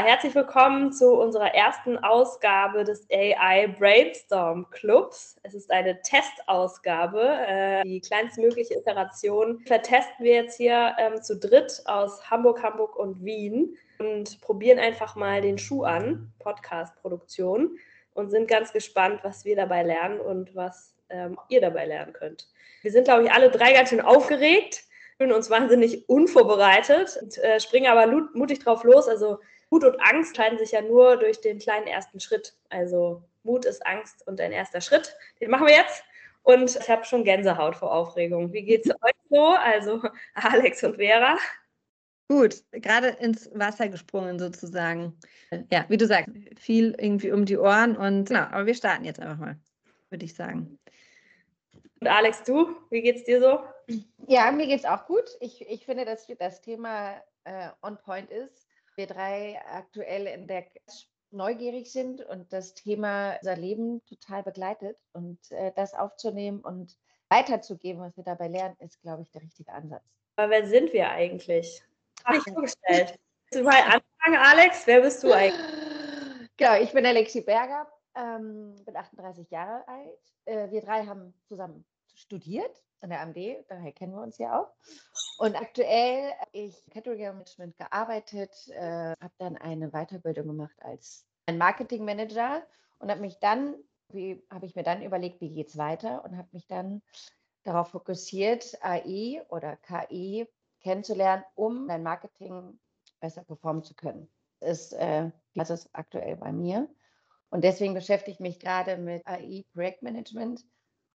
Herzlich willkommen zu unserer ersten Ausgabe des AI Brainstorm Clubs. Es ist eine Testausgabe, äh, die kleinstmögliche Iteration. Vertesten wir jetzt hier ähm, zu dritt aus Hamburg, Hamburg und Wien und probieren einfach mal den Schuh an, Podcast-Produktion, und sind ganz gespannt, was wir dabei lernen und was ähm, ihr dabei lernen könnt. Wir sind, glaube ich, alle drei ganz schön aufgeregt fühlen uns wahnsinnig unvorbereitet und äh, springen aber mutig drauf los. Also Mut und Angst scheiden sich ja nur durch den kleinen ersten Schritt. Also Mut ist Angst und ein erster Schritt. Den machen wir jetzt. Und ich habe schon Gänsehaut vor Aufregung. Wie geht es euch so? Also Alex und Vera. Gut, gerade ins Wasser gesprungen sozusagen. Ja, wie du sagst, viel irgendwie um die Ohren und genau, aber wir starten jetzt einfach mal, würde ich sagen. Und Alex, du, wie geht's dir so? Ja, mir geht es auch gut. Ich, ich finde, dass das Thema äh, on point ist. Wir drei aktuell in der neugierig sind und das Thema unser Leben total begleitet. Und äh, das aufzunehmen und weiterzugeben, was wir dabei lernen, ist, glaube ich, der richtige Ansatz. Aber wer sind wir eigentlich? Habe ich vorgestellt. Willst du mal anfangen, Alex? Wer bist du eigentlich? Genau, ich bin Alexi Berger, ähm, bin 38 Jahre alt. Äh, wir drei haben zusammen studiert an der AMD, daher kennen wir uns ja auch. Und aktuell habe ich Category Management gearbeitet, äh, habe dann eine Weiterbildung gemacht als ein Marketing Manager und habe mich dann, wie habe ich mir dann überlegt, wie geht es weiter und habe mich dann darauf fokussiert, AI oder KI kennenzulernen, um dein Marketing besser performen zu können. Ist, äh, das ist aktuell bei mir. Und deswegen beschäftige ich mich gerade mit AI-Projektmanagement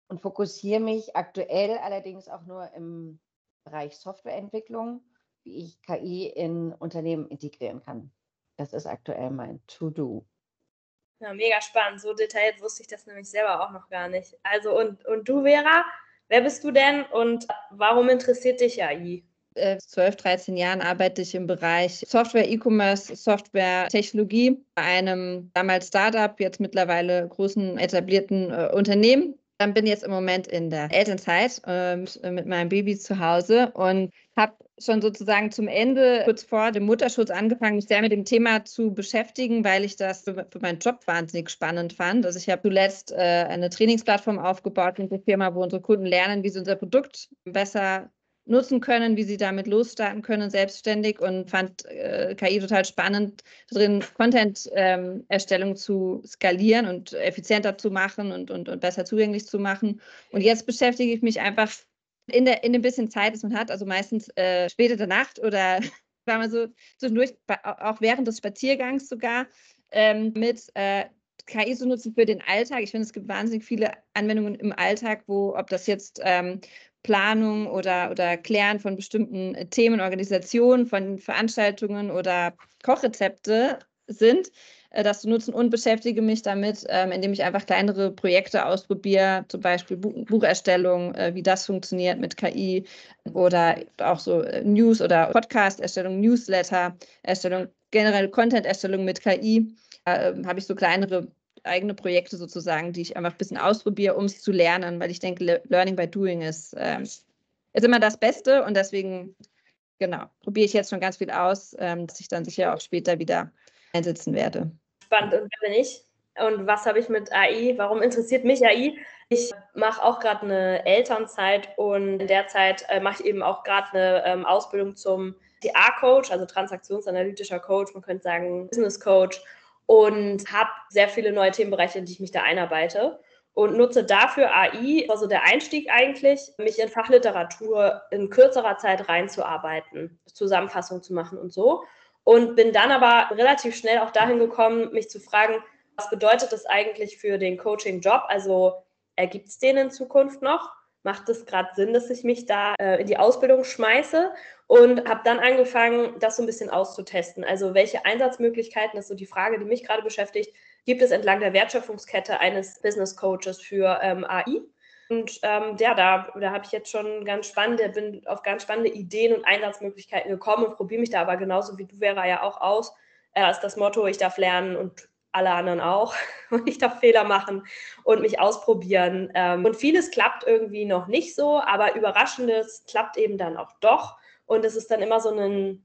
und fokussiere mich aktuell allerdings auch nur im Bereich Softwareentwicklung, wie ich KI in Unternehmen integrieren kann. Das ist aktuell mein To-Do. Ja, mega spannend. So detailliert wusste ich das nämlich selber auch noch gar nicht. Also, und, und du, Vera, wer bist du denn und warum interessiert dich AI? 12, 13 Jahren arbeite ich im Bereich Software, E-Commerce, Software, Technologie bei einem damals Startup, jetzt mittlerweile großen etablierten äh, Unternehmen dann bin jetzt im Moment in der Elternzeit äh, mit meinem Baby zu Hause und habe schon sozusagen zum Ende, kurz vor dem Mutterschutz, angefangen, mich sehr mit dem Thema zu beschäftigen, weil ich das für, für meinen Job wahnsinnig spannend fand. Also ich habe zuletzt äh, eine Trainingsplattform aufgebaut mit der Firma, wo unsere Kunden lernen, wie sie unser Produkt besser nutzen können, wie sie damit losstarten können, selbstständig und fand äh, KI total spannend drin, Content-Erstellung ähm, zu skalieren und effizienter zu machen und, und, und besser zugänglich zu machen. Und jetzt beschäftige ich mich einfach in, der, in dem bisschen Zeit, das man hat, also meistens äh, der Nacht oder sagen wir so zwischendurch, auch während des Spaziergangs sogar, ähm, mit äh, KI zu nutzen für den Alltag. Ich finde, es gibt wahnsinnig viele Anwendungen im Alltag, wo, ob das jetzt ähm, Planung oder, oder Klären von bestimmten äh, Themen, Organisationen, von Veranstaltungen oder Kochrezepte sind, äh, das zu nutzen und beschäftige mich damit, ähm, indem ich einfach kleinere Projekte ausprobiere, zum Beispiel Bucherstellung, äh, wie das funktioniert mit KI oder auch so News- oder Podcast-Erstellung, Newsletter-Erstellung, generell Content-Erstellung mit KI. Ähm, habe ich so kleinere eigene Projekte sozusagen, die ich einfach ein bisschen ausprobiere, um es zu lernen, weil ich denke, Learning by Doing ist, äh, ist immer das Beste und deswegen, genau, probiere ich jetzt schon ganz viel aus, ähm, dass ich dann sicher auch später wieder einsetzen werde. Spannend, und wer bin ich? Und was habe ich mit AI? Warum interessiert mich AI? Ich mache auch gerade eine Elternzeit und in der Zeit äh, mache ich eben auch gerade eine ähm, Ausbildung zum TA-Coach, also transaktionsanalytischer Coach, man könnte sagen Business Coach und habe sehr viele neue Themenbereiche, in die ich mich da einarbeite und nutze dafür AI, also der Einstieg eigentlich, mich in Fachliteratur in kürzerer Zeit reinzuarbeiten, Zusammenfassung zu machen und so. Und bin dann aber relativ schnell auch dahin gekommen, mich zu fragen, was bedeutet das eigentlich für den Coaching-Job? Also ergibt es den in Zukunft noch? Macht es gerade Sinn, dass ich mich da äh, in die Ausbildung schmeiße? und habe dann angefangen, das so ein bisschen auszutesten. Also welche Einsatzmöglichkeiten, das ist so die Frage, die mich gerade beschäftigt, gibt es entlang der Wertschöpfungskette eines Business Coaches für ähm, AI? Und ähm, ja, da, da habe ich jetzt schon ganz spannende, bin auf ganz spannende Ideen und Einsatzmöglichkeiten gekommen und probiere mich da aber genauso wie du Vera ja auch aus. Äh, ist das Motto, ich darf lernen und alle anderen auch. Und ich darf Fehler machen und mich ausprobieren. Ähm, und vieles klappt irgendwie noch nicht so, aber Überraschendes klappt eben dann auch doch. Und es ist dann immer so ein,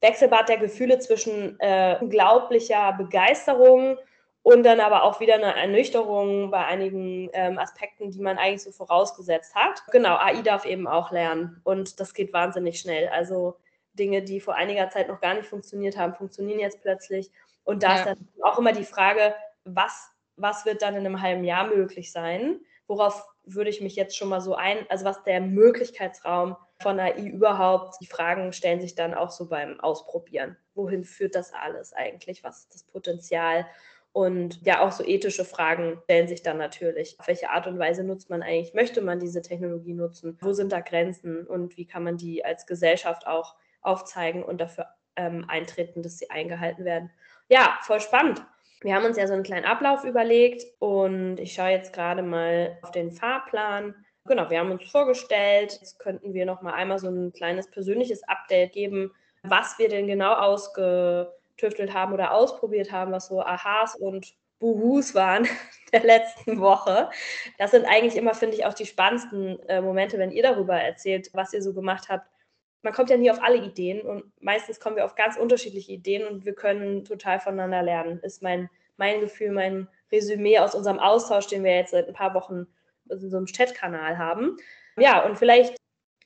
Wechselbad der Gefühle zwischen äh, unglaublicher Begeisterung und dann aber auch wieder eine Ernüchterung bei einigen ähm, Aspekten, die man eigentlich so vorausgesetzt hat. Genau, AI darf eben auch lernen und das geht wahnsinnig schnell. Also Dinge, die vor einiger Zeit noch gar nicht funktioniert haben, funktionieren jetzt plötzlich. Und da ja. ist dann auch immer die Frage, was, was wird dann in einem halben Jahr möglich sein? Worauf würde ich mich jetzt schon mal so ein, also was der Möglichkeitsraum von AI überhaupt, die Fragen stellen sich dann auch so beim Ausprobieren. Wohin führt das alles eigentlich? Was ist das Potenzial? Und ja, auch so ethische Fragen stellen sich dann natürlich. Auf welche Art und Weise nutzt man eigentlich? Möchte man diese Technologie nutzen? Wo sind da Grenzen? Und wie kann man die als Gesellschaft auch aufzeigen und dafür ähm, eintreten, dass sie eingehalten werden? Ja, voll spannend. Wir haben uns ja so einen kleinen Ablauf überlegt und ich schaue jetzt gerade mal auf den Fahrplan. Genau, wir haben uns vorgestellt. Jetzt könnten wir noch mal einmal so ein kleines persönliches Update geben, was wir denn genau ausgetüftelt haben oder ausprobiert haben, was so Aha's und Buhus waren der letzten Woche. Das sind eigentlich immer, finde ich, auch die spannendsten äh, Momente, wenn ihr darüber erzählt, was ihr so gemacht habt. Man kommt ja nie auf alle Ideen und meistens kommen wir auf ganz unterschiedliche Ideen und wir können total voneinander lernen, ist mein, mein Gefühl, mein Resümee aus unserem Austausch, den wir jetzt seit ein paar Wochen in so einem Chat-Kanal haben. Ja, und vielleicht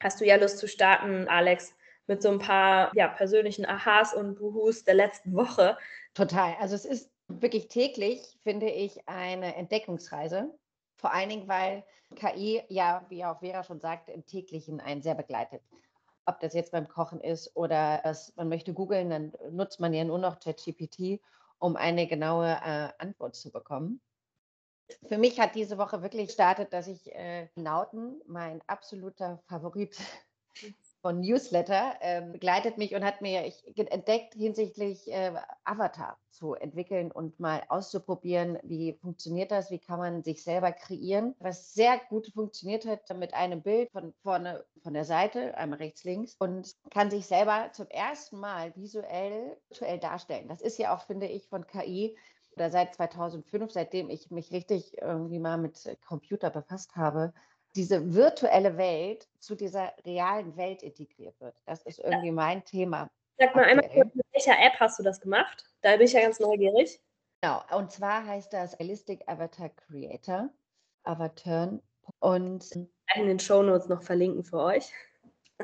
hast du ja Lust zu starten, Alex, mit so ein paar ja, persönlichen Aha's und Buhus der letzten Woche. Total. Also es ist wirklich täglich, finde ich, eine Entdeckungsreise. Vor allen Dingen, weil KI ja, wie auch Vera schon sagte, im täglichen einen sehr begleitet. Ob das jetzt beim Kochen ist oder es, man möchte googeln, dann nutzt man ja nur noch ChatGPT, um eine genaue äh, Antwort zu bekommen. Für mich hat diese Woche wirklich gestartet, dass ich äh, Nauten, mein absoluter Favorit von Newsletter, äh, begleitet mich und hat mir entdeckt, hinsichtlich äh, Avatar zu entwickeln und mal auszuprobieren, wie funktioniert das, wie kann man sich selber kreieren. Was sehr gut funktioniert hat mit einem Bild von vorne von der Seite, einmal rechts, links, und kann sich selber zum ersten Mal visuell, virtuell darstellen. Das ist ja auch, finde ich, von KI oder seit 2005, seitdem ich mich richtig irgendwie mal mit Computer befasst habe, diese virtuelle Welt zu dieser realen Welt integriert wird. Das ist irgendwie mein Thema. Sag mal einmal mit welcher App hast du das gemacht? Da bin ich ja ganz neugierig. Genau, und zwar heißt das Realistic Avatar Creator, Avatar. Und in den Show Notes noch verlinken für euch.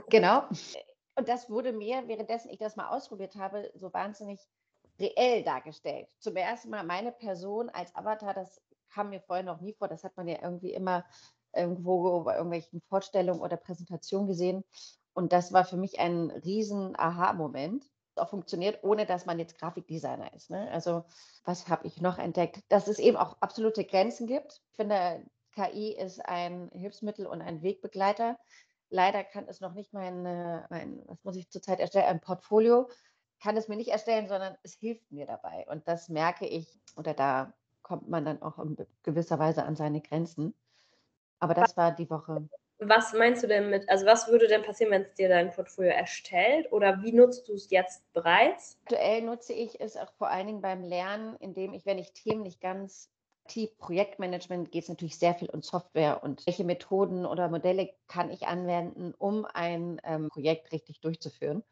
Genau. Und das wurde mir, währenddessen ich das mal ausprobiert habe, so wahnsinnig reell dargestellt. Zum ersten Mal meine Person als Avatar, das kam mir vorher noch nie vor. Das hat man ja irgendwie immer irgendwo bei irgendwelchen Vorstellungen oder Präsentationen gesehen. Und das war für mich ein riesen Aha-Moment. Auch funktioniert, ohne dass man jetzt Grafikdesigner ist. Ne? Also was habe ich noch entdeckt? Dass es eben auch absolute Grenzen gibt. Ich finde, KI ist ein Hilfsmittel und ein Wegbegleiter. Leider kann es noch nicht mein, mein was muss ich zurzeit erstellen, ein Portfolio kann es mir nicht erstellen, sondern es hilft mir dabei. Und das merke ich, oder da kommt man dann auch in gewisser Weise an seine Grenzen. Aber das war die Woche. Was meinst du denn mit, also was würde denn passieren, wenn es dir dein Portfolio erstellt oder wie nutzt du es jetzt bereits? Aktuell nutze ich es auch vor allen Dingen beim Lernen, indem ich, wenn ich Themen nicht ganz tief Projektmanagement geht es natürlich sehr viel um Software und welche Methoden oder Modelle kann ich anwenden, um ein ähm, Projekt richtig durchzuführen.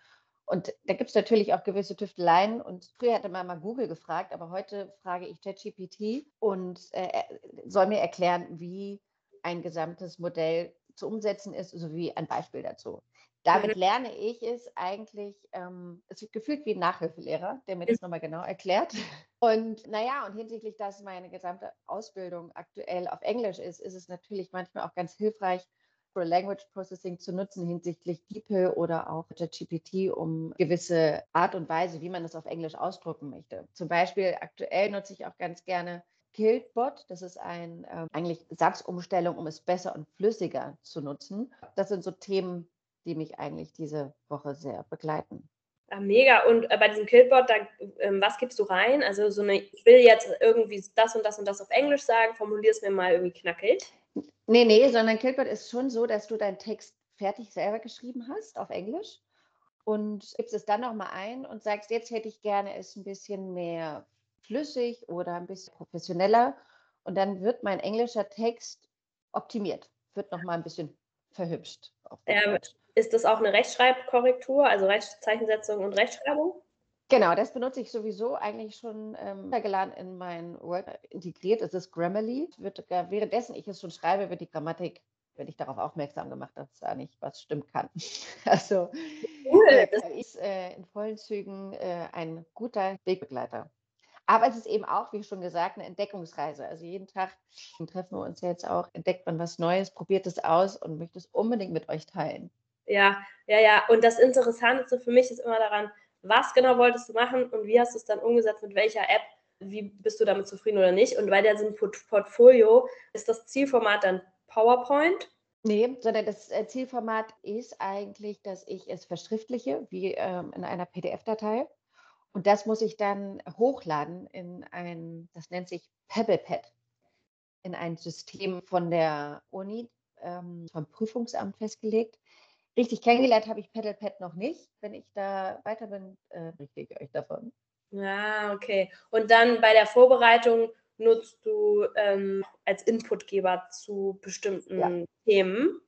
Und da gibt es natürlich auch gewisse Tüfteleien. Und früher hatte man mal Google gefragt, aber heute frage ich ChatGPT und äh, soll mir erklären, wie ein gesamtes Modell zu umsetzen ist, sowie ein Beispiel dazu. Damit lerne ich es eigentlich, ähm, es wird gefühlt wie ein Nachhilfelehrer, der mir das nochmal genau erklärt. Und naja, und hinsichtlich, dass meine gesamte Ausbildung aktuell auf Englisch ist, ist es natürlich manchmal auch ganz hilfreich, Natural Language Processing zu nutzen hinsichtlich DeepL oder auch ChatGPT, um gewisse Art und Weise, wie man es auf Englisch ausdrücken möchte. Zum Beispiel aktuell nutze ich auch ganz gerne KiltBot. Das ist ein äh, eigentlich Satzumstellung, um es besser und flüssiger zu nutzen. Das sind so Themen, die mich eigentlich diese Woche sehr begleiten. Ja, mega. Und äh, bei diesem Killbot, da, ähm, was gibst du rein? Also so eine, ich will jetzt irgendwie das und das und das auf Englisch sagen, formulier es mir mal irgendwie knackig. Nee, nee, sondern Killbot ist schon so, dass du deinen Text fertig selber geschrieben hast auf Englisch und gibst es dann nochmal ein und sagst, jetzt hätte ich gerne es ein bisschen mehr flüssig oder ein bisschen professioneller. Und dann wird mein englischer Text optimiert, wird nochmal ein bisschen verhübscht. Ja, ist das auch eine Rechtschreibkorrektur, also Rechtzeichensetzung und Rechtschreibung? Genau, das benutze ich sowieso eigentlich schon ähm, geladen in mein Word integriert. Es ist Grammarly. Wird, währenddessen ich es schon schreibe, wird die Grammatik, werde ich darauf aufmerksam gemacht, dass da nicht was stimmen kann. Also cool. äh, ist äh, in vollen Zügen äh, ein guter Wegbegleiter. Aber es ist eben auch, wie schon gesagt, eine Entdeckungsreise. Also jeden Tag treffen wir uns jetzt auch, entdeckt man was Neues, probiert es aus und möchte es unbedingt mit euch teilen. Ja, ja, ja. Und das Interessante für mich ist immer daran, was genau wolltest du machen und wie hast du es dann umgesetzt, mit welcher App, wie bist du damit zufrieden oder nicht. Und bei der sind Portfolio ist das Zielformat dann PowerPoint. Nee, sondern das äh, Zielformat ist eigentlich, dass ich es verschriftliche, wie ähm, in einer PDF-Datei. Und das muss ich dann hochladen in ein, das nennt sich PebblePad, in ein System von der Uni, ähm, vom Prüfungsamt festgelegt. Richtig kennengelernt habe ich PeddlePad noch nicht. Wenn ich da weiter bin, äh, berichte ich euch davon. Ja, okay. Und dann bei der Vorbereitung nutzt du ähm, als Inputgeber zu bestimmten ja. Themen?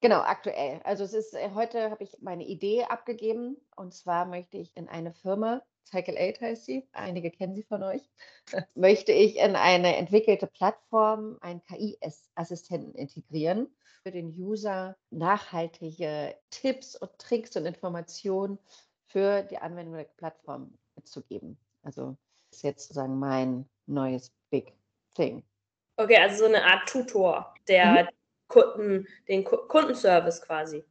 Genau, aktuell. Also es ist, äh, heute habe ich meine Idee abgegeben und zwar möchte ich in eine Firma, Cycle 8 heißt sie, einige kennen sie von euch, möchte ich in eine entwickelte Plattform einen KI-Assistenten integrieren, für den User nachhaltige Tipps und Tricks und Informationen für die Anwendung der Plattform mitzugeben. Also das ist jetzt sozusagen mein neues Big Thing. Okay, also so eine Art Tutor, der mhm. Kunden, den Kundenservice quasi.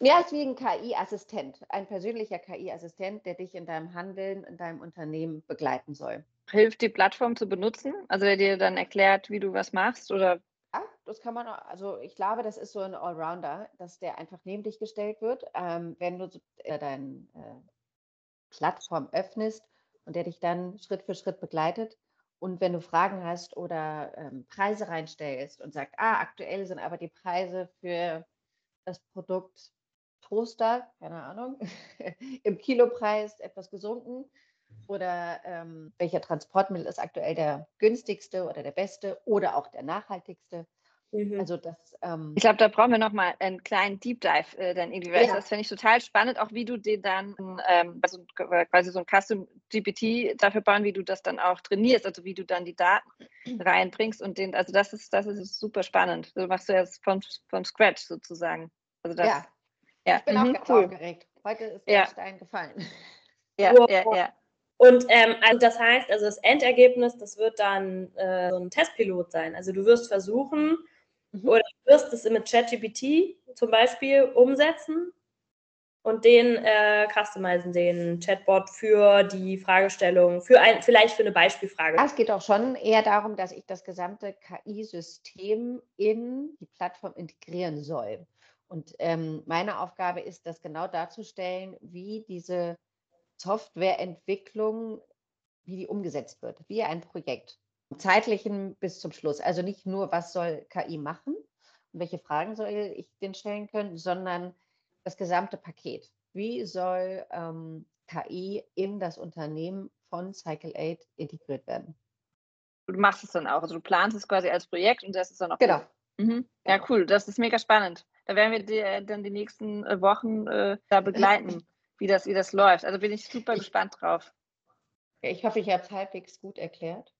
Ja, ist wie ein KI-Assistent, ein persönlicher KI-Assistent, der dich in deinem Handeln, in deinem Unternehmen begleiten soll. Hilft die Plattform zu benutzen? Also der dir dann erklärt, wie du was machst oder ja, das kann man, also ich glaube, das ist so ein Allrounder, dass der einfach neben dich gestellt wird. Ähm, wenn du äh, deine äh, Plattform öffnest und der dich dann Schritt für Schritt begleitet. Und wenn du Fragen hast oder ähm, Preise reinstellst und sagst, ah, aktuell sind aber die Preise für das Produkt Toaster, keine Ahnung, im Kilopreis etwas gesunken, oder ähm, welcher Transportmittel ist aktuell der günstigste oder der beste oder auch der nachhaltigste. Mhm. Also das, ähm, ich glaube, da brauchen wir nochmal einen kleinen Deep Dive äh, dann irgendwie. Ja. Das finde ich total spannend, auch wie du den dann ähm, also quasi so ein Custom GPT dafür bauen, wie du das dann auch trainierst, also wie du dann die Daten reinbringst und den, also das ist, das ist super spannend. So machst du jetzt von, von Scratch sozusagen. Also das, ja. ja. Ich bin mhm, auch ganz cool. aufgeregt. Heute ist der ja. Stein gefallen. Ja, oh, ja, ja. Und ähm, also das heißt, also das Endergebnis, das wird dann äh, so ein Testpilot sein. Also du wirst versuchen mhm. oder du wirst es mit ChatGPT zum Beispiel umsetzen und den äh, customizen, den Chatbot für die Fragestellung, für ein, vielleicht für eine Beispielfrage. Es geht auch schon eher darum, dass ich das gesamte KI-System in die Plattform integrieren soll. Und ähm, meine Aufgabe ist, das genau darzustellen, wie diese Softwareentwicklung, wie die umgesetzt wird, wie ein Projekt. Zeitlichen bis zum Schluss. Also nicht nur, was soll KI machen und welche Fragen soll ich den stellen können, sondern das gesamte Paket. Wie soll ähm, KI in das Unternehmen von Cycle 8 integriert werden? Du machst es dann auch, also du planst es quasi als Projekt und das ist dann auch. Genau. Mhm. Ja, cool, das ist mega spannend. Da werden wir die, äh, dann die nächsten äh, Wochen äh, da begleiten wie das, wie das läuft. Also bin ich super ich, gespannt drauf. Ich hoffe, ich habe es halbwegs gut erklärt.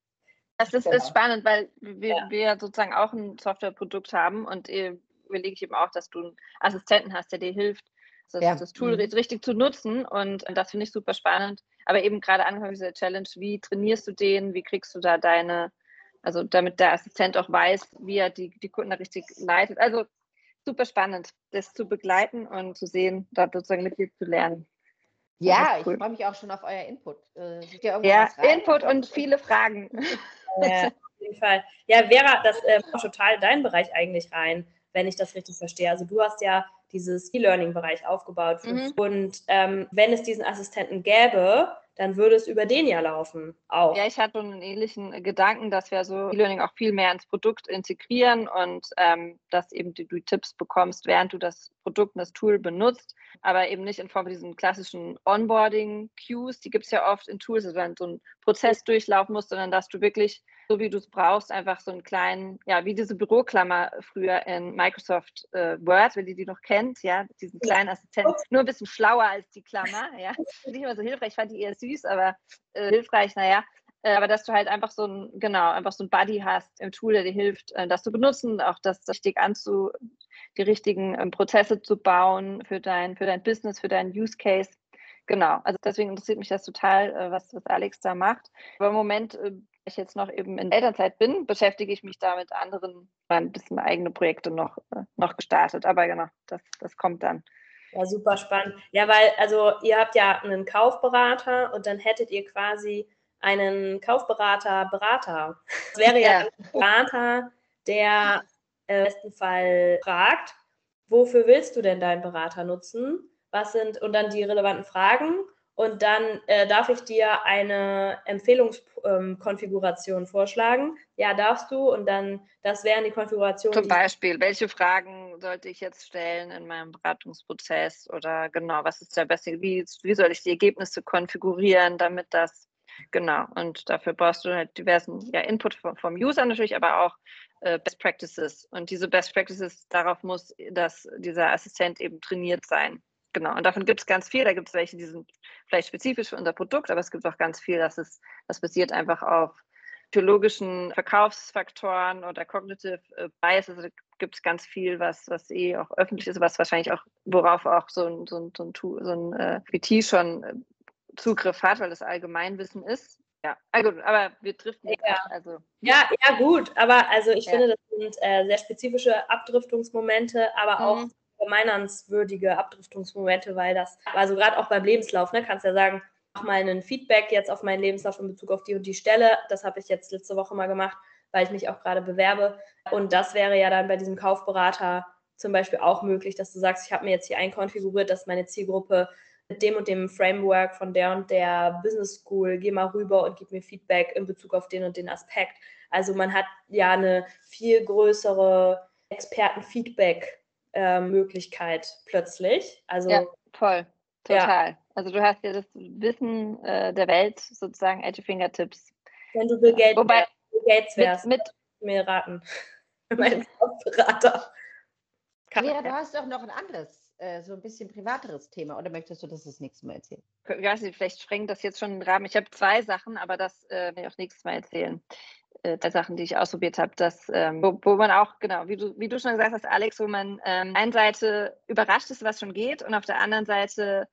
Das ist, genau. ist spannend, weil wir, ja. wir sozusagen auch ein Softwareprodukt haben und überlege ich eben auch, dass du einen Assistenten hast, der dir hilft, das, ja. das Tool mhm. richtig zu nutzen. Und das finde ich super spannend. Aber eben gerade angefangen dieser Challenge, wie trainierst du den, wie kriegst du da deine, also damit der Assistent auch weiß, wie er die, die Kunden da richtig leitet. Also super spannend, das zu begleiten und zu sehen, da sozusagen mit dir zu lernen. Ja, cool. ich freue mich auch schon auf euer Input. Äh, ja, Input und viele Fragen. Ja, auf jeden Fall. Ja, Vera, das äh, macht total deinen Bereich eigentlich rein, wenn ich das richtig verstehe. Also du hast ja dieses E-Learning-Bereich aufgebaut. Mhm. Und ähm, wenn es diesen Assistenten gäbe, dann würde es über den ja laufen. Auch. Ja, ich hatte einen ähnlichen Gedanken, dass wir so E-Learning auch viel mehr ins Produkt integrieren und ähm, dass eben du, du Tipps bekommst, während du das Produkt und das Tool benutzt, aber eben nicht in Form von diesen klassischen Onboarding-Cues, die gibt es ja oft in Tools, also wenn du einen Prozess durchlaufen musst, sondern dass du wirklich so wie du es brauchst, einfach so einen kleinen, ja, wie diese Büroklammer früher in Microsoft äh, Word, wenn ihr die noch kennt, ja, diesen kleinen Assistenten, nur ein bisschen schlauer als die Klammer, ja, nicht immer so hilfreich, ich fand die eher süß, aber äh, hilfreich, naja, äh, aber dass du halt einfach so ein, genau, einfach so ein Buddy hast im Tool, der dir hilft, äh, das zu benutzen, auch das richtig anzu, die richtigen ähm, Prozesse zu bauen für dein, für dein Business, für deinen Use Case. Genau, also deswegen interessiert mich das total, äh, was, was Alex da macht. Aber im Moment ich jetzt noch eben in Elternzeit bin, beschäftige ich mich da mit anderen, ein bisschen eigene Projekte noch, äh, noch gestartet. Aber genau, das, das kommt dann. Ja, super spannend. Ja, weil, also ihr habt ja einen Kaufberater und dann hättet ihr quasi einen Kaufberater, Berater. Das wäre ja, ja. ein Berater, der im besten Fall fragt, wofür willst du denn deinen Berater nutzen? Was sind, und dann die relevanten Fragen und dann äh, darf ich dir eine Empfehlungskonfiguration ähm, vorschlagen. Ja, darfst du. Und dann, das wären die Konfigurationen. Zum Beispiel, welche Fragen sollte ich jetzt stellen in meinem Beratungsprozess? Oder genau, was ist der beste, wie, wie soll ich die Ergebnisse konfigurieren, damit das, genau. Und dafür brauchst du halt diversen ja, Input vom, vom User natürlich, aber auch äh, Best Practices. Und diese Best Practices, darauf muss dass dieser Assistent eben trainiert sein. Genau, und davon gibt es ganz viel. Da gibt es welche, die sind vielleicht spezifisch für unser Produkt, aber es gibt auch ganz viel, das, ist, das basiert einfach auf psychologischen Verkaufsfaktoren oder Cognitive äh, Bias. Also gibt es ganz viel, was, was eh auch öffentlich ist, was wahrscheinlich auch, worauf auch so ein, so ein, so ein, so ein äh, VT schon äh, Zugriff hat, weil das Allgemeinwissen ist. Ja, also, aber wir driften ja. Ab, also. Ja, ja, gut, aber also ich ja. finde, das sind äh, sehr spezifische Abdriftungsmomente, aber auch mhm vermeinernswürdige Abdriftungsmomente, weil das, also gerade auch beim Lebenslauf, ne, kannst ja sagen, mach mal einen Feedback jetzt auf meinen Lebenslauf in Bezug auf die und die Stelle. Das habe ich jetzt letzte Woche mal gemacht, weil ich mich auch gerade bewerbe. Und das wäre ja dann bei diesem Kaufberater zum Beispiel auch möglich, dass du sagst, ich habe mir jetzt hier einkonfiguriert, dass meine Zielgruppe mit dem und dem Framework von der und der Business School, geh mal rüber und gib mir Feedback in Bezug auf den und den Aspekt. Also man hat ja eine viel größere Expertenfeedback äh, Möglichkeit plötzlich. Also ja, voll, total. Ja. Also du hast ja das Wissen äh, der Welt sozusagen at your fingertips. Wenn du Bill Gates, Wobei, Bill Gates wärst, mit, mit mir raten. mein Berater. Vera, du hast doch noch ein anderes, äh, so ein bisschen privateres Thema oder möchtest du das das nächste Mal erzählen? Ich weiß nicht, vielleicht sprengt das jetzt schon den Rahmen. Ich habe zwei Sachen, aber das äh, werde ich auch nächstes Mal erzählen äh, der Sachen, die ich ausprobiert habe, dass, ähm, wo, wo, man auch, genau, wie du, wie du schon gesagt hast, Alex, wo man ähm, eine Seite überrascht ist, was schon geht und auf der anderen Seite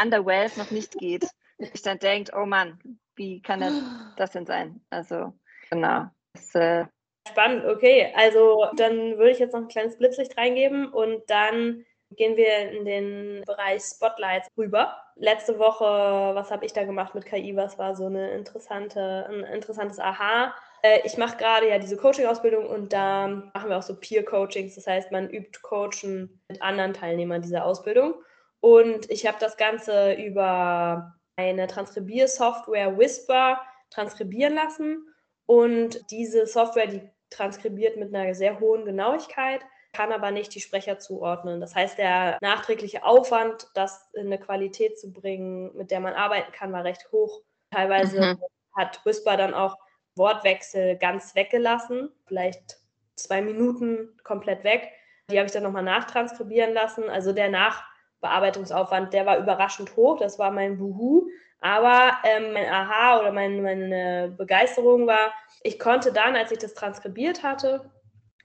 underwhelmed noch nicht geht. ich dann denkt, oh Mann, wie kann das, das denn sein? Also, genau. Das, äh, Spannend, okay. Also dann würde ich jetzt noch ein kleines Blitzlicht reingeben und dann gehen wir in den Bereich Spotlights rüber. Letzte Woche, was habe ich da gemacht mit KI? Was war so eine interessante, ein interessantes Aha? Äh, ich mache gerade ja diese Coaching-Ausbildung und da machen wir auch so Peer-Coachings. Das heißt, man übt Coachen mit anderen Teilnehmern dieser Ausbildung. Und ich habe das Ganze über eine Transkribiersoftware Whisper transkribieren lassen. Und diese Software, die transkribiert mit einer sehr hohen Genauigkeit, kann aber nicht die Sprecher zuordnen. Das heißt, der nachträgliche Aufwand, das in eine Qualität zu bringen, mit der man arbeiten kann, war recht hoch. Teilweise mhm. hat Whisper dann auch Wortwechsel ganz weggelassen, vielleicht zwei Minuten komplett weg. Die habe ich dann nochmal nachtranskribieren lassen. Also der Nachbearbeitungsaufwand, der war überraschend hoch. Das war mein Buhu. Aber ähm, mein Aha oder mein, meine Begeisterung war, ich konnte dann, als ich das transkribiert hatte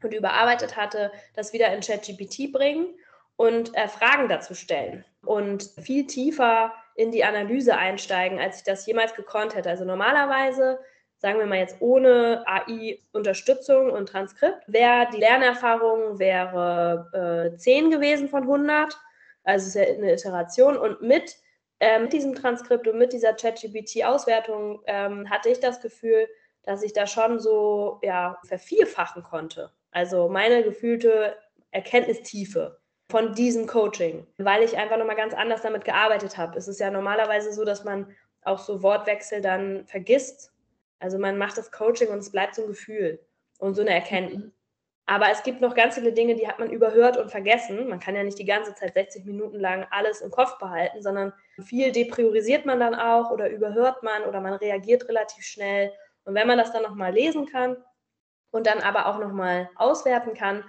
und überarbeitet hatte, das wieder in ChatGPT bringen und äh, Fragen dazu stellen und viel tiefer in die Analyse einsteigen, als ich das jemals gekonnt hätte. Also normalerweise sagen wir mal jetzt ohne AI-Unterstützung und Transkript, wäre die Lernerfahrung wäre äh, 10 gewesen von 100. Also es ist ja eine Iteration. Und mit, äh, mit diesem Transkript und mit dieser ChatGPT-Auswertung ähm, hatte ich das Gefühl, dass ich da schon so ja, vervierfachen konnte. Also meine gefühlte Erkenntnistiefe von diesem Coaching, weil ich einfach nochmal ganz anders damit gearbeitet habe. Es ist ja normalerweise so, dass man auch so Wortwechsel dann vergisst. Also man macht das Coaching und es bleibt so ein Gefühl und so eine Erkenntnis. Mhm. Aber es gibt noch ganz viele Dinge, die hat man überhört und vergessen. Man kann ja nicht die ganze Zeit 60 Minuten lang alles im Kopf behalten, sondern viel depriorisiert man dann auch oder überhört man oder man reagiert relativ schnell. Und wenn man das dann nochmal lesen kann und dann aber auch nochmal auswerten kann,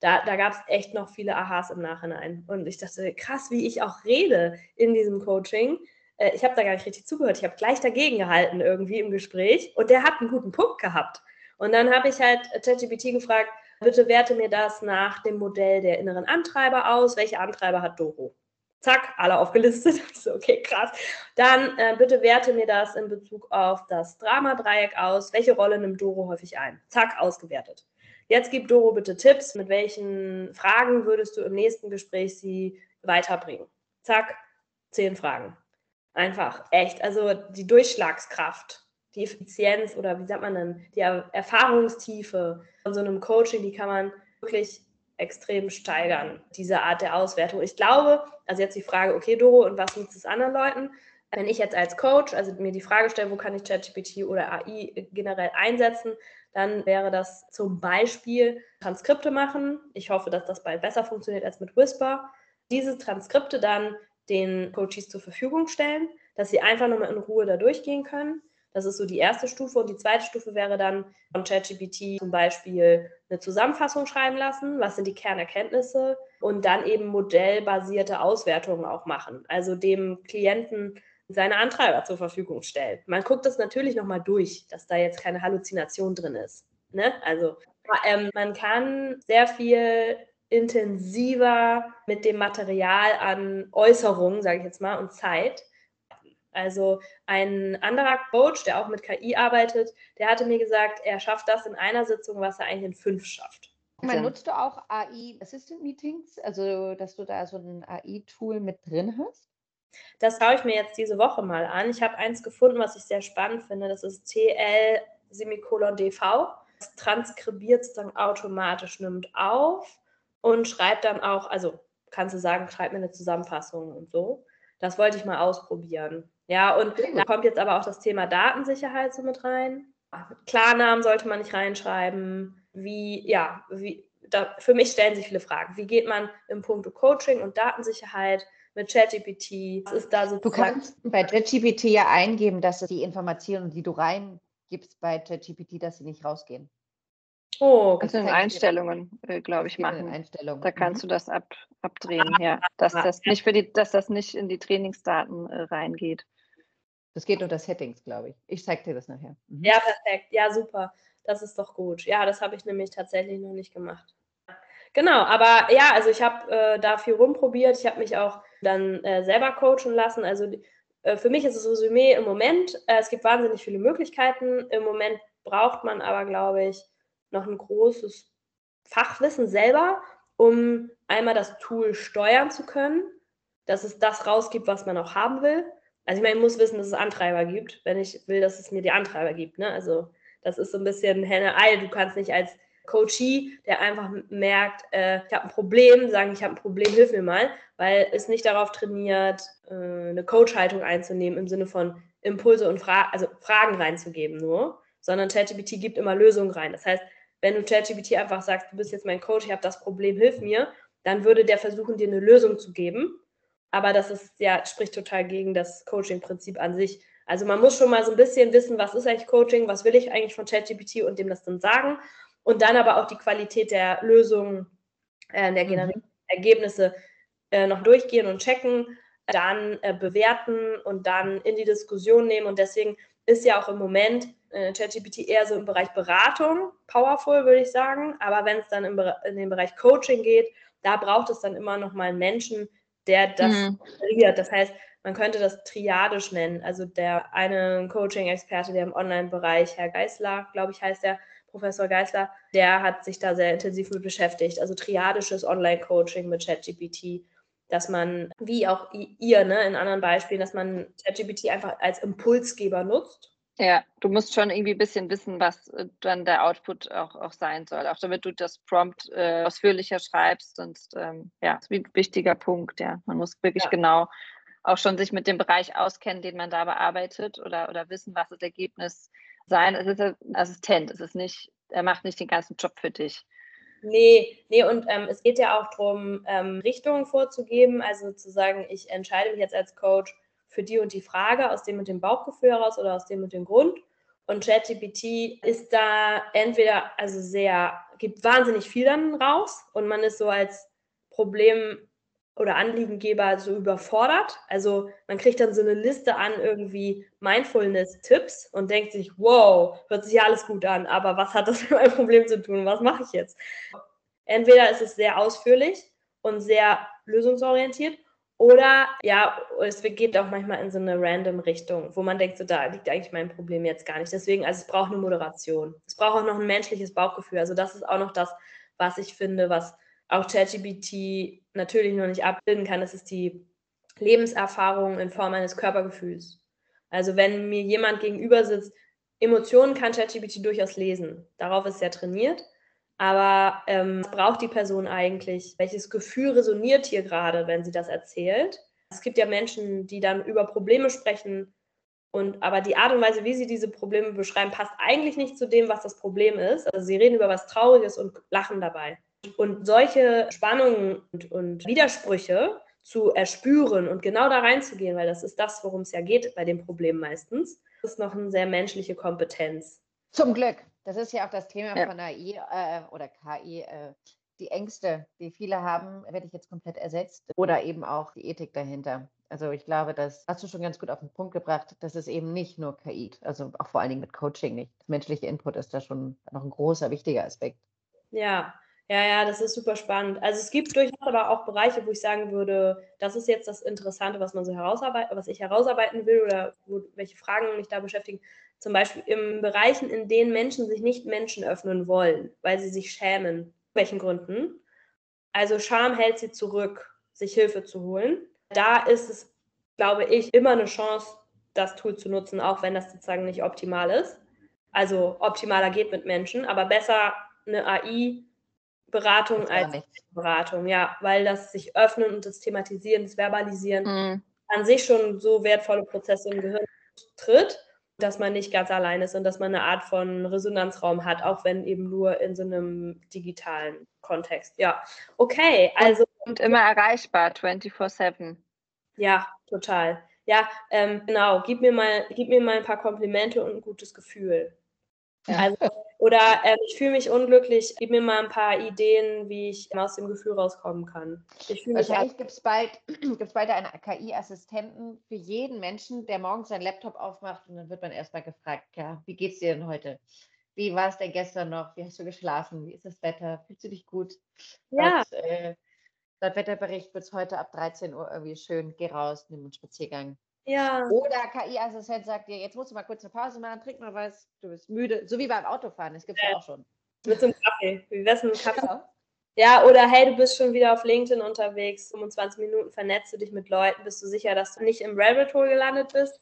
da, da gab es echt noch viele Aha's im Nachhinein. Und ich dachte, krass, wie ich auch rede in diesem Coaching. Äh, ich habe da gar nicht richtig zugehört. Ich habe gleich dagegen gehalten irgendwie im Gespräch. Und der hat einen guten Punkt gehabt. Und dann habe ich halt ChatGPT gefragt, bitte werte mir das nach dem Modell der inneren Antreiber aus. Welche Antreiber hat Doro? Zack, alle aufgelistet. so, okay, krass. Dann äh, bitte werte mir das in Bezug auf das Drama-Dreieck aus. Welche Rolle nimmt Doro häufig ein? Zack, ausgewertet. Jetzt gib Doro bitte Tipps. Mit welchen Fragen würdest du im nächsten Gespräch sie weiterbringen? Zack, zehn Fragen. Einfach, echt. Also die Durchschlagskraft, die Effizienz oder wie sagt man denn, die Erfahrungstiefe von so einem Coaching, die kann man wirklich extrem steigern, diese Art der Auswertung. Ich glaube, also jetzt die Frage, okay, Doro, und was nutzt es anderen Leuten? Wenn ich jetzt als Coach, also mir die Frage stelle, wo kann ich ChatGPT oder AI generell einsetzen, dann wäre das zum Beispiel Transkripte machen. Ich hoffe, dass das bald besser funktioniert als mit Whisper. Diese Transkripte dann den Coaches zur Verfügung stellen, dass sie einfach nochmal in Ruhe da durchgehen können. Das ist so die erste Stufe. Und die zweite Stufe wäre dann von ChatGPT zum Beispiel eine Zusammenfassung schreiben lassen. Was sind die Kernerkenntnisse? Und dann eben modellbasierte Auswertungen auch machen. Also dem Klienten seine Antreiber zur Verfügung stellt. Man guckt das natürlich nochmal durch, dass da jetzt keine Halluzination drin ist. Ne? Also ähm, man kann sehr viel intensiver mit dem Material an Äußerungen, sage ich jetzt mal, und Zeit. Also ein anderer Coach, der auch mit KI arbeitet, der hatte mir gesagt, er schafft das in einer Sitzung, was er eigentlich in fünf schafft. Man nutzt du auch AI Assistant Meetings, also dass du da so ein AI-Tool mit drin hast? Das schaue ich mir jetzt diese Woche mal an. Ich habe eins gefunden, was ich sehr spannend finde. Das ist TL Semikolon DV. Das transkribiert es dann automatisch, nimmt auf und schreibt dann auch, also kannst du sagen, schreib mir eine Zusammenfassung und so. Das wollte ich mal ausprobieren. Ja, und da kommt jetzt aber auch das Thema Datensicherheit so mit rein. Klarnamen sollte man nicht reinschreiben. Wie, ja, wie, da, für mich stellen sich viele Fragen. Wie geht man im Punkt Coaching und Datensicherheit mit ChatGPT. Was ist da so? Du kannst bei ChatGPT ja eingeben, dass die Informationen, die du reingibst bei ChatGPT, dass sie nicht rausgehen. Oh, okay. Also in Einstellungen, äh, glaube ich, machen. Einstellungen. Da kannst mhm. du das ab, abdrehen, ja. Dass das nicht für die, dass das nicht in die Trainingsdaten äh, reingeht. Das geht unter Settings, glaube ich. Ich zeige dir das nachher. Mhm. Ja, perfekt. Ja, super. Das ist doch gut. Ja, das habe ich nämlich tatsächlich noch nicht gemacht. Genau, aber ja, also ich habe äh, da viel rumprobiert. Ich habe mich auch dann äh, selber coachen lassen. Also äh, für mich ist das Resümee im Moment, äh, es gibt wahnsinnig viele Möglichkeiten. Im Moment braucht man aber, glaube ich, noch ein großes Fachwissen selber, um einmal das Tool steuern zu können, dass es das rausgibt, was man auch haben will. Also ich meine, ich muss wissen, dass es Antreiber gibt, wenn ich will, dass es mir die Antreiber gibt. Ne? Also das ist so ein bisschen Henne-Ei. Du kannst nicht als Coachee, der einfach merkt, äh, ich habe ein Problem, sagen, ich habe ein Problem, hilf mir mal, weil es nicht darauf trainiert, äh, eine Coach-Haltung einzunehmen im Sinne von Impulse und Fra also Fragen reinzugeben nur, sondern ChatGPT gibt immer Lösungen rein. Das heißt, wenn du ChatGPT einfach sagst, du bist jetzt mein Coach, ich habe das Problem, hilf mir, dann würde der versuchen, dir eine Lösung zu geben. Aber das ist ja, spricht total gegen das Coaching-Prinzip an sich. Also man muss schon mal so ein bisschen wissen, was ist eigentlich Coaching, was will ich eigentlich von ChatGPT und dem das dann sagen und dann aber auch die Qualität der Lösungen, äh, der mhm. generierten mhm. Ergebnisse äh, noch durchgehen und checken, dann äh, bewerten und dann in die Diskussion nehmen. Und deswegen ist ja auch im Moment äh, ChatGPT eher so im Bereich Beratung powerful, würde ich sagen. Aber wenn es dann im, in den Bereich Coaching geht, da braucht es dann immer noch mal einen Menschen, der das mhm. Das heißt, man könnte das triadisch nennen. Also der eine Coaching-Experte, der im Online-Bereich, Herr Geisler, glaube ich, heißt er, Professor Geisler, der hat sich da sehr intensiv mit beschäftigt. Also triadisches Online-Coaching mit ChatGPT, dass man, wie auch ihr ne, in anderen Beispielen, dass man ChatGPT einfach als Impulsgeber nutzt. Ja, du musst schon irgendwie ein bisschen wissen, was äh, dann der Output auch, auch sein soll, auch damit du das Prompt äh, ausführlicher schreibst. Sonst, ähm, ja, ist ein wichtiger Punkt, ja. Man muss wirklich ja. genau auch schon sich mit dem Bereich auskennen, den man da bearbeitet oder, oder wissen, was das Ergebnis sein. Es ist ein Assistent, es ist nicht, er macht nicht den ganzen Job für dich. Nee, nee, und ähm, es geht ja auch darum, ähm, Richtungen vorzugeben, also zu sagen, ich entscheide mich jetzt als Coach für die und die Frage aus dem und dem Bauchgefühl heraus oder aus dem und dem Grund. Und ChatGPT ist da entweder also sehr, gibt wahnsinnig viel dann raus und man ist so als Problem oder Anliegengeber so überfordert. Also man kriegt dann so eine Liste an irgendwie Mindfulness-Tipps und denkt sich, wow, hört sich alles gut an, aber was hat das mit meinem Problem zu tun? Was mache ich jetzt? Entweder ist es sehr ausführlich und sehr lösungsorientiert oder ja, es geht auch manchmal in so eine random Richtung, wo man denkt, so da liegt eigentlich mein Problem jetzt gar nicht. Deswegen, also es braucht eine Moderation. Es braucht auch noch ein menschliches Bauchgefühl. Also das ist auch noch das, was ich finde, was auch ChatGPT natürlich noch nicht abbilden kann. Das ist die Lebenserfahrung in Form eines Körpergefühls. Also wenn mir jemand gegenüber sitzt, Emotionen kann ChatGPT durchaus lesen. Darauf ist er trainiert. Aber ähm, was braucht die Person eigentlich? Welches Gefühl resoniert hier gerade, wenn sie das erzählt? Es gibt ja Menschen, die dann über Probleme sprechen und aber die Art und Weise, wie sie diese Probleme beschreiben, passt eigentlich nicht zu dem, was das Problem ist. Also sie reden über was Trauriges und lachen dabei. Und solche Spannungen und, und Widersprüche zu erspüren und genau da reinzugehen, weil das ist das, worum es ja geht bei dem Problem meistens, ist noch eine sehr menschliche Kompetenz. Zum Glück. Das ist ja auch das Thema ja. von AI äh, oder KI. Äh, die Ängste, die viele haben, werde ich jetzt komplett ersetzt. Oder eben auch die Ethik dahinter. Also ich glaube, das hast du schon ganz gut auf den Punkt gebracht. Das ist eben nicht nur KI, also auch vor allen Dingen mit Coaching nicht. Das menschliche Input ist da schon noch ein großer, wichtiger Aspekt. Ja, ja, ja, das ist super spannend. Also es gibt durchaus aber auch Bereiche, wo ich sagen würde, das ist jetzt das Interessante, was man so herausarbeiten, was ich herausarbeiten will oder wo, welche Fragen mich da beschäftigen. Zum Beispiel in Bereichen, in denen Menschen sich nicht Menschen öffnen wollen, weil sie sich schämen. Welchen Gründen? Also Scham hält sie zurück, sich Hilfe zu holen. Da ist es, glaube ich, immer eine Chance, das Tool zu nutzen, auch wenn das sozusagen nicht optimal ist. Also optimaler geht mit Menschen, aber besser eine AI Beratung als Beratung, ja, weil das sich öffnen und das Thematisieren, das Verbalisieren mhm. an sich schon so wertvolle Prozesse im Gehirn tritt, dass man nicht ganz allein ist und dass man eine Art von Resonanzraum hat, auch wenn eben nur in so einem digitalen Kontext. Ja, okay, also. Und immer erreichbar, 24-7. Ja, total. Ja, ähm, genau. Gib mir, mal, gib mir mal ein paar Komplimente und ein gutes Gefühl. Ja. Also oder ähm, ich fühle mich unglücklich, gib mir mal ein paar Ideen, wie ich aus dem Gefühl rauskommen kann. Wahrscheinlich gibt es bald, gibt's bald einen KI-Assistenten für jeden Menschen, der morgens seinen Laptop aufmacht und dann wird man erstmal gefragt, ja, wie geht's dir denn heute? Wie war es denn gestern noch? Wie hast du geschlafen? Wie ist das Wetter? Fühlst du dich gut? Ja. Und, äh, laut Wetterbericht wird es heute ab 13 Uhr irgendwie schön, geh raus, nimm einen Spaziergang. Ja. Oder KI-Assistent sagt dir, jetzt musst du mal kurz eine Pause machen, trink mal was, du bist müde. So wie beim Autofahren, das gibt es ja. ja. auch schon. Mit so einem Kaffee. Wie wär's mit einem Kaffee? Genau. Ja, oder hey, du bist schon wieder auf LinkedIn unterwegs, 25 Minuten vernetzt du dich mit Leuten, bist du sicher, dass du nicht im Rabbit Hole gelandet bist?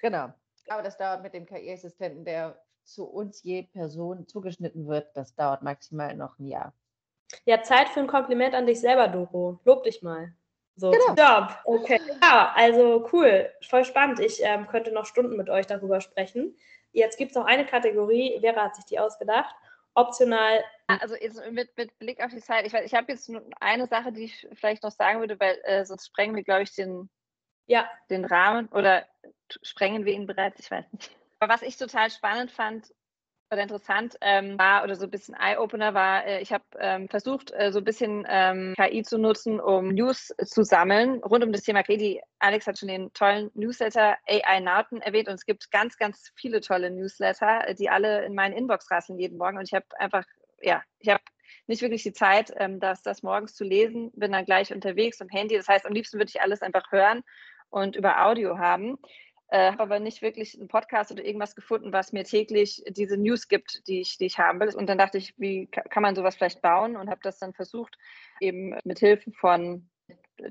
Genau. Aber das dauert mit dem KI-Assistenten, der zu uns je Person zugeschnitten wird, das dauert maximal noch ein Jahr. Ja, Zeit für ein Kompliment an dich selber, Doro. Lob dich mal. So, genau. Job. Okay. Ja, also cool. Voll spannend. Ich ähm, könnte noch Stunden mit euch darüber sprechen. Jetzt gibt es noch eine Kategorie. Vera hat sich die ausgedacht. Optional. Also mit, mit Blick auf die Zeit. Ich, ich habe jetzt nur eine Sache, die ich vielleicht noch sagen würde, weil äh, sonst sprengen wir, glaube ich, den, ja. den Rahmen oder sprengen wir ihn bereits. Ich weiß nicht. Aber was ich total spannend fand, oder interessant ähm, war oder so ein bisschen Eye-Opener war, äh, ich habe ähm, versucht, äh, so ein bisschen ähm, KI zu nutzen, um News zu sammeln rund um das Thema KI. Alex hat schon den tollen Newsletter AI Nauten erwähnt und es gibt ganz, ganz viele tolle Newsletter, äh, die alle in meinen Inbox rasseln jeden Morgen und ich habe einfach, ja, ich habe nicht wirklich die Zeit, ähm, das, das morgens zu lesen, bin dann gleich unterwegs am Handy. Das heißt, am liebsten würde ich alles einfach hören und über Audio haben äh, habe aber nicht wirklich einen Podcast oder irgendwas gefunden, was mir täglich diese News gibt, die ich, die ich haben will. Und dann dachte ich, wie kann man sowas vielleicht bauen und habe das dann versucht, eben mit Hilfe von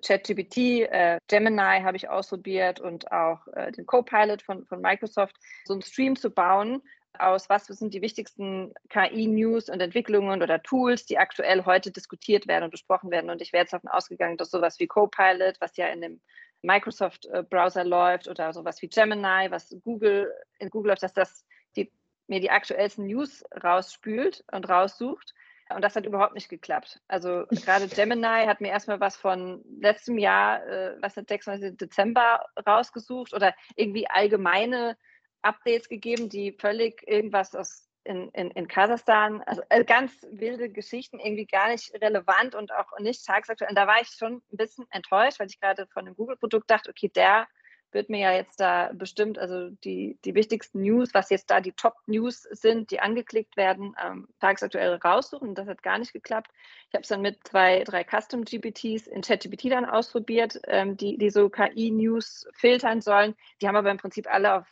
ChatGPT, äh, Gemini habe ich ausprobiert und auch äh, den Copilot von, von Microsoft, so einen Stream zu bauen, aus, was sind die wichtigsten KI-News und Entwicklungen oder Tools, die aktuell heute diskutiert werden und besprochen werden. Und ich wäre jetzt davon ausgegangen, dass sowas wie Copilot, was ja in dem Microsoft-Browser läuft oder sowas wie Gemini, was Google in Google läuft, dass das die, mir die aktuellsten News rausspült und raussucht. Und das hat überhaupt nicht geklappt. Also gerade Gemini hat mir erstmal was von letztem Jahr, äh, was hat 26. Dezember rausgesucht oder irgendwie allgemeine Updates gegeben, die völlig irgendwas aus in, in, in Kasachstan, also äh, ganz wilde Geschichten, irgendwie gar nicht relevant und auch nicht tagesaktuell. Und da war ich schon ein bisschen enttäuscht, weil ich gerade von dem Google-Produkt dachte, okay, der wird mir ja jetzt da bestimmt, also die, die wichtigsten News, was jetzt da die Top-News sind, die angeklickt werden, ähm, tagesaktuell raussuchen. Das hat gar nicht geklappt. Ich habe es dann mit zwei, drei Custom-GPTs in ChatGPT dann ausprobiert, ähm, die, die so KI-News filtern sollen. Die haben aber im Prinzip alle auf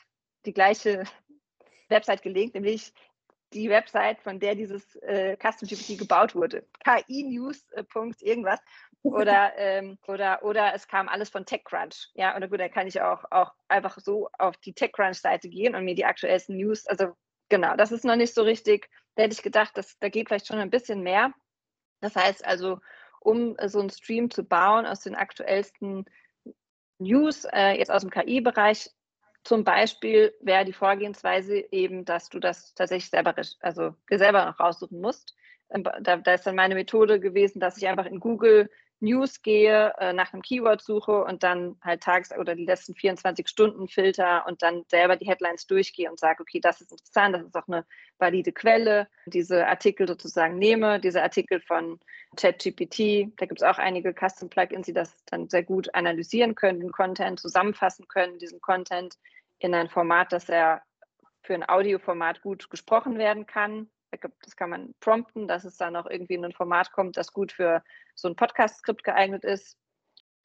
die gleiche Website gelegt, nämlich die Website, von der dieses äh, Custom GPT gebaut wurde. KI-News. Äh, irgendwas. Oder, ähm, oder, oder es kam alles von TechCrunch. Ja, oder gut, da kann ich auch, auch einfach so auf die TechCrunch-Seite gehen und mir die aktuellsten News, also genau, das ist noch nicht so richtig. Da hätte ich gedacht, dass, da geht vielleicht schon ein bisschen mehr. Das heißt also, um so einen Stream zu bauen aus den aktuellsten News, äh, jetzt aus dem KI-Bereich, zum Beispiel wäre die Vorgehensweise eben, dass du das tatsächlich selber, also dir selber raussuchen musst. Ähm, da, da, ist dann meine Methode gewesen, dass ich einfach in Google News gehe, äh, nach einem Keyword suche und dann halt tags- oder die letzten 24 Stunden filter und dann selber die Headlines durchgehe und sage, okay, das ist interessant, das ist auch eine valide Quelle, diese Artikel sozusagen nehme, diese Artikel von ChatGPT, da gibt es auch einige Custom-Plugins, die das dann sehr gut analysieren können, den Content zusammenfassen können, diesen Content in ein Format, das er für ein Audioformat gut gesprochen werden kann das kann man prompten, dass es dann auch irgendwie in ein Format kommt, das gut für so ein Podcast-Skript geeignet ist.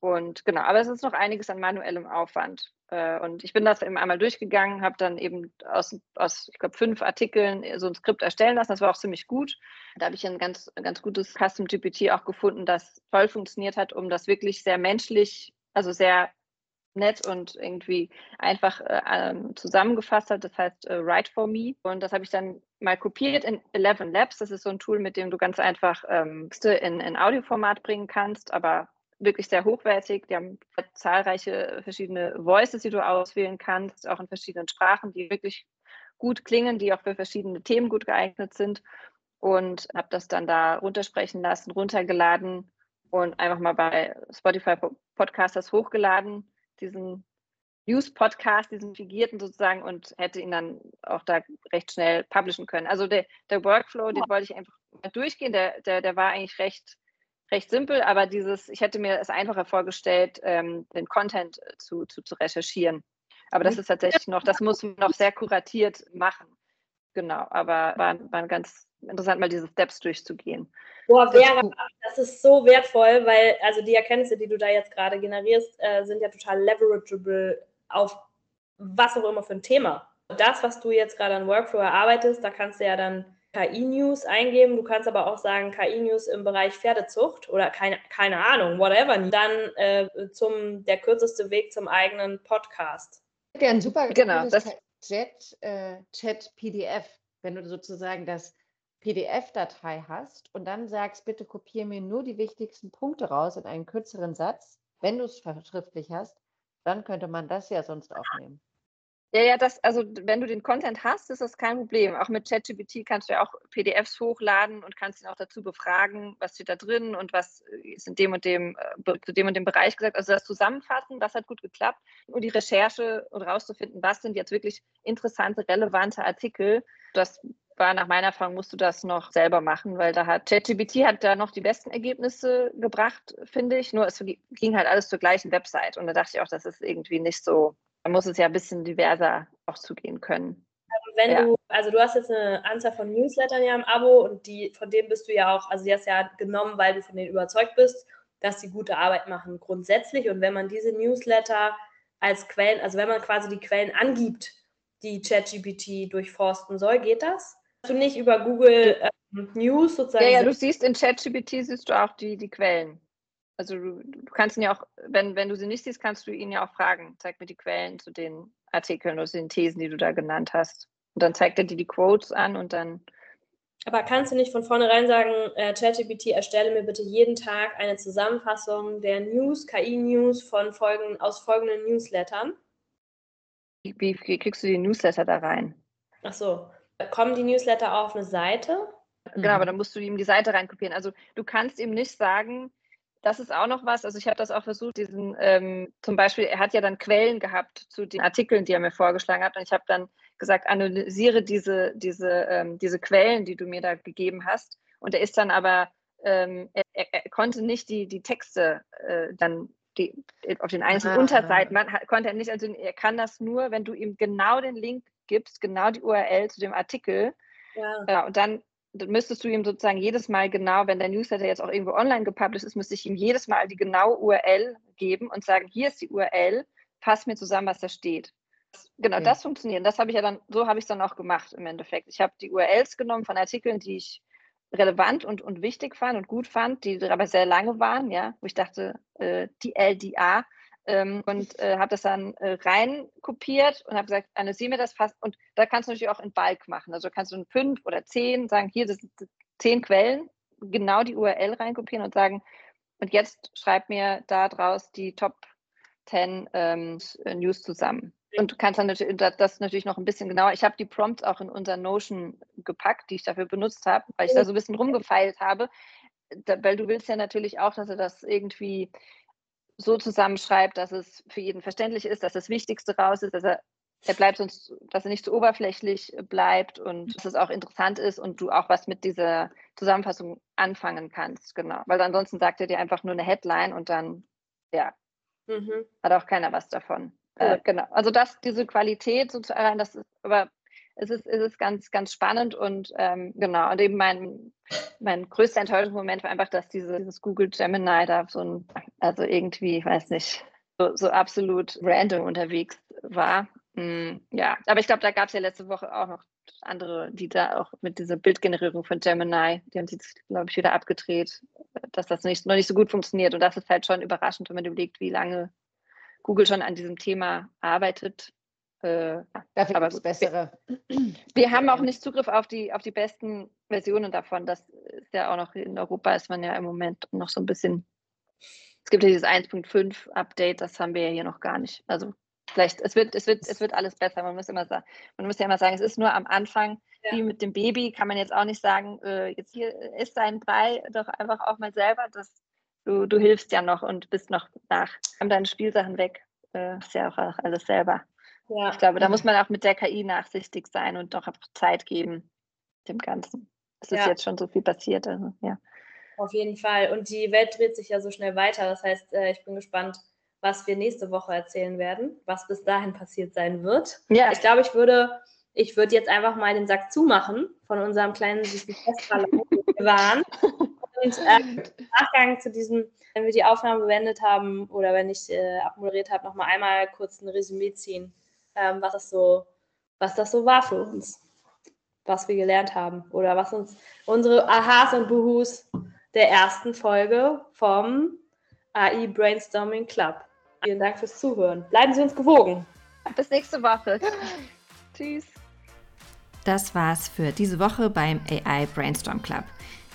Und genau, aber es ist noch einiges an manuellem Aufwand. Äh, und ich bin das eben einmal durchgegangen, habe dann eben aus, aus ich glaube, fünf Artikeln so ein Skript erstellen lassen. Das war auch ziemlich gut. Da habe ich ein ganz, ganz gutes Custom GPT auch gefunden, das toll funktioniert hat, um das wirklich sehr menschlich, also sehr nett und irgendwie einfach äh, ähm, zusammengefasst hat. Das heißt äh, Write for Me. Und das habe ich dann mal kopiert in Eleven Labs. Das ist so ein Tool, mit dem du ganz einfach ähm, in, in Audioformat bringen kannst, aber wirklich sehr hochwertig. Die haben zahlreiche verschiedene Voices, die du auswählen kannst, auch in verschiedenen Sprachen, die wirklich gut klingen, die auch für verschiedene Themen gut geeignet sind. Und habe das dann da runtersprechen lassen, runtergeladen und einfach mal bei Spotify Podcasters hochgeladen diesen News-Podcast, diesen figierten sozusagen und hätte ihn dann auch da recht schnell publishen können. Also der, der Workflow, den wollte ich einfach mal durchgehen, der, der, der war eigentlich recht, recht simpel, aber dieses, ich hätte mir es einfacher vorgestellt, ähm, den Content zu, zu, zu recherchieren. Aber das ist tatsächlich noch, das muss man noch sehr kuratiert machen. Genau, aber war, war ganz interessant, mal diese Steps durchzugehen. Boah, Vera, das ist so wertvoll, weil also die Erkenntnisse, die du da jetzt gerade generierst, äh, sind ja total leverageable auf was auch immer für ein Thema. Das, was du jetzt gerade an Workflow erarbeitest, da kannst du ja dann KI-News eingeben. Du kannst aber auch sagen, KI-News im Bereich Pferdezucht oder keine, keine Ahnung, whatever. Dann äh, zum der kürzeste Weg zum eigenen Podcast. Ja, ein super genau, das Chat, äh, Chat PDF, wenn du sozusagen das PDF-Datei hast und dann sagst, bitte kopiere mir nur die wichtigsten Punkte raus in einen kürzeren Satz, wenn du es schriftlich hast, dann könnte man das ja sonst aufnehmen. Ja, ja, das, also wenn du den Content hast, ist das kein Problem. Auch mit ChatGPT kannst du ja auch PDFs hochladen und kannst ihn auch dazu befragen, was steht da drin und was ist in dem und dem, äh, zu dem und dem Bereich gesagt. Also das Zusammenfassen, das hat gut geklappt. Und die Recherche und rauszufinden, was sind jetzt wirklich interessante, relevante Artikel, das war nach meiner Erfahrung, musst du das noch selber machen, weil da hat ChatGPT hat da noch die besten Ergebnisse gebracht, finde ich. Nur es ging halt alles zur gleichen Website. Und da dachte ich auch, das ist irgendwie nicht so, da muss es ja ein bisschen diverser auch zugehen können. Also wenn ja. du, also du hast jetzt eine Anzahl von Newslettern ja im Abo und die, von denen bist du ja auch, also die hast ja genommen, weil du von denen überzeugt bist, dass sie gute Arbeit machen grundsätzlich. Und wenn man diese Newsletter als Quellen, also wenn man quasi die Quellen angibt, die ChatGPT durchforsten soll, geht das? Du nicht über Google ähm, News sozusagen. Ja, ja, du siehst in ChatGPT siehst du auch die, die Quellen. Also du, du kannst ihn ja auch, wenn, wenn du sie nicht siehst, kannst du ihn ja auch fragen, zeig mir die Quellen zu den Artikeln oder zu den Thesen, die du da genannt hast. Und dann zeigt er dir die Quotes an und dann Aber kannst du nicht von vornherein sagen, äh, ChatGPT, erstelle mir bitte jeden Tag eine Zusammenfassung der News, KI-News von Folgen, aus folgenden Newslettern? Wie, wie, kriegst du die Newsletter da rein? Ach so. Kommen die Newsletter auf eine Seite? Genau, aber dann musst du ihm die Seite reinkopieren. Also du kannst ihm nicht sagen, das ist auch noch was. Also ich habe das auch versucht, diesen, ähm, zum Beispiel, er hat ja dann Quellen gehabt zu den Artikeln, die er mir vorgeschlagen hat. Und ich habe dann gesagt, analysiere diese, diese, ähm, diese Quellen, die du mir da gegeben hast. Und er ist dann aber, ähm, er, er, konnte nicht die, die Texte äh, dann die, auf den einzelnen ah, Unterseiten, man, konnte er nicht, also er kann das nur, wenn du ihm genau den Link gibst, genau die URL zu dem Artikel. Ja. ja und dann müsstest du ihm sozusagen jedes Mal genau, wenn der Newsletter jetzt auch irgendwo online gepublished ist, müsste ich ihm jedes Mal die genaue URL geben und sagen, hier ist die URL, fass mir zusammen, was da steht. Genau, okay. das funktioniert. Das habe ich ja dann, so habe ich es dann auch gemacht im Endeffekt. Ich habe die URLs genommen von Artikeln, die ich relevant und, und wichtig fand und gut fand, die aber sehr lange waren, ja, wo ich dachte, äh, die LDA ähm, und äh, habe das dann äh, rein kopiert und habe gesagt, analysiere mir das fast. Und da kannst du natürlich auch in Bulk machen. Also kannst du in fünf oder zehn sagen, hier das sind zehn Quellen, genau die URL reinkopieren und sagen, und jetzt schreib mir da draus die Top 10 ähm, News zusammen. Und du kannst dann natürlich, das natürlich noch ein bisschen genauer. Ich habe die Prompts auch in unser Notion gepackt, die ich dafür benutzt habe, weil ich da so ein bisschen rumgefeilt habe. Da, weil du willst ja natürlich auch, dass er das irgendwie so zusammenschreibt, dass es für jeden verständlich ist, dass das Wichtigste raus ist, dass er, er bleibt sonst, dass er nicht zu so oberflächlich bleibt und dass es auch interessant ist und du auch was mit dieser Zusammenfassung anfangen kannst, genau. Weil ansonsten sagt er dir einfach nur eine Headline und dann, ja, mhm. hat auch keiner was davon. Ja. Äh, genau. Also das, diese Qualität sozusagen, das ist aber es ist, es ist ganz, ganz spannend und ähm, genau. Und eben mein, mein größter Enttäuschungsmoment war einfach, dass diese, dieses Google Gemini da so ein, also irgendwie, ich weiß nicht, so, so absolut random unterwegs war. Mm, ja, aber ich glaube, da gab es ja letzte Woche auch noch andere, die da auch mit dieser Bildgenerierung von Gemini, die haben sich, glaube ich, wieder abgedreht, dass das nicht, noch nicht so gut funktioniert. Und das ist halt schon überraschend, wenn man überlegt, wie lange Google schon an diesem Thema arbeitet äh, Dafür aber bessere. Wir, wir, haben auch nicht Zugriff auf die, auf die besten Versionen davon. Das ist ja auch noch in Europa ist man ja im Moment noch so ein bisschen. Es gibt ja dieses 1.5 Update, das haben wir ja hier noch gar nicht. Also vielleicht, es wird, es wird, es wird alles besser. Man muss immer sagen, man muss ja immer sagen, es ist nur am Anfang, ja. wie mit dem Baby, kann man jetzt auch nicht sagen, äh, jetzt hier ist dein Brei doch einfach auch mal selber. Das, du, du hilfst ja noch und bist noch nach, haben deine Spielsachen weg. Äh, ist ja auch alles selber. Ja. Ich glaube, da muss man auch mit der KI nachsichtig sein und doch einfach Zeit geben dem Ganzen. Es ist ja. jetzt schon so viel passiert. Also, ja. Auf jeden Fall. Und die Welt dreht sich ja so schnell weiter. Das heißt, äh, ich bin gespannt, was wir nächste Woche erzählen werden, was bis dahin passiert sein wird. Ja. Ich glaube, ich würde, ich würde jetzt einfach mal den Sack zumachen von unserem kleinen süßen Festball, wir waren. Und äh, im Nachgang zu diesem, wenn wir die Aufnahme beendet haben oder wenn ich äh, abmoderiert habe, nochmal einmal kurz ein Resümee ziehen ähm, was, das so, was das so war für uns, was wir gelernt haben oder was uns unsere Aha's und Buhus der ersten Folge vom AI Brainstorming Club. Vielen Dank fürs Zuhören. Bleiben Sie uns gewogen. Bis nächste Woche. Tschüss. Das war's für diese Woche beim AI Brainstorm Club.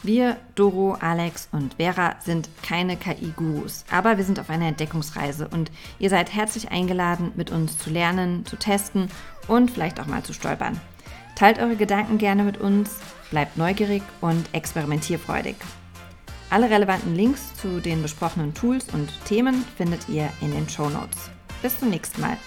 Wir, Doro, Alex und Vera, sind keine KI-Gurus, aber wir sind auf einer Entdeckungsreise und ihr seid herzlich eingeladen, mit uns zu lernen, zu testen und vielleicht auch mal zu stolpern. Teilt eure Gedanken gerne mit uns, bleibt neugierig und experimentierfreudig. Alle relevanten Links zu den besprochenen Tools und Themen findet ihr in den Show Notes. Bis zum nächsten Mal.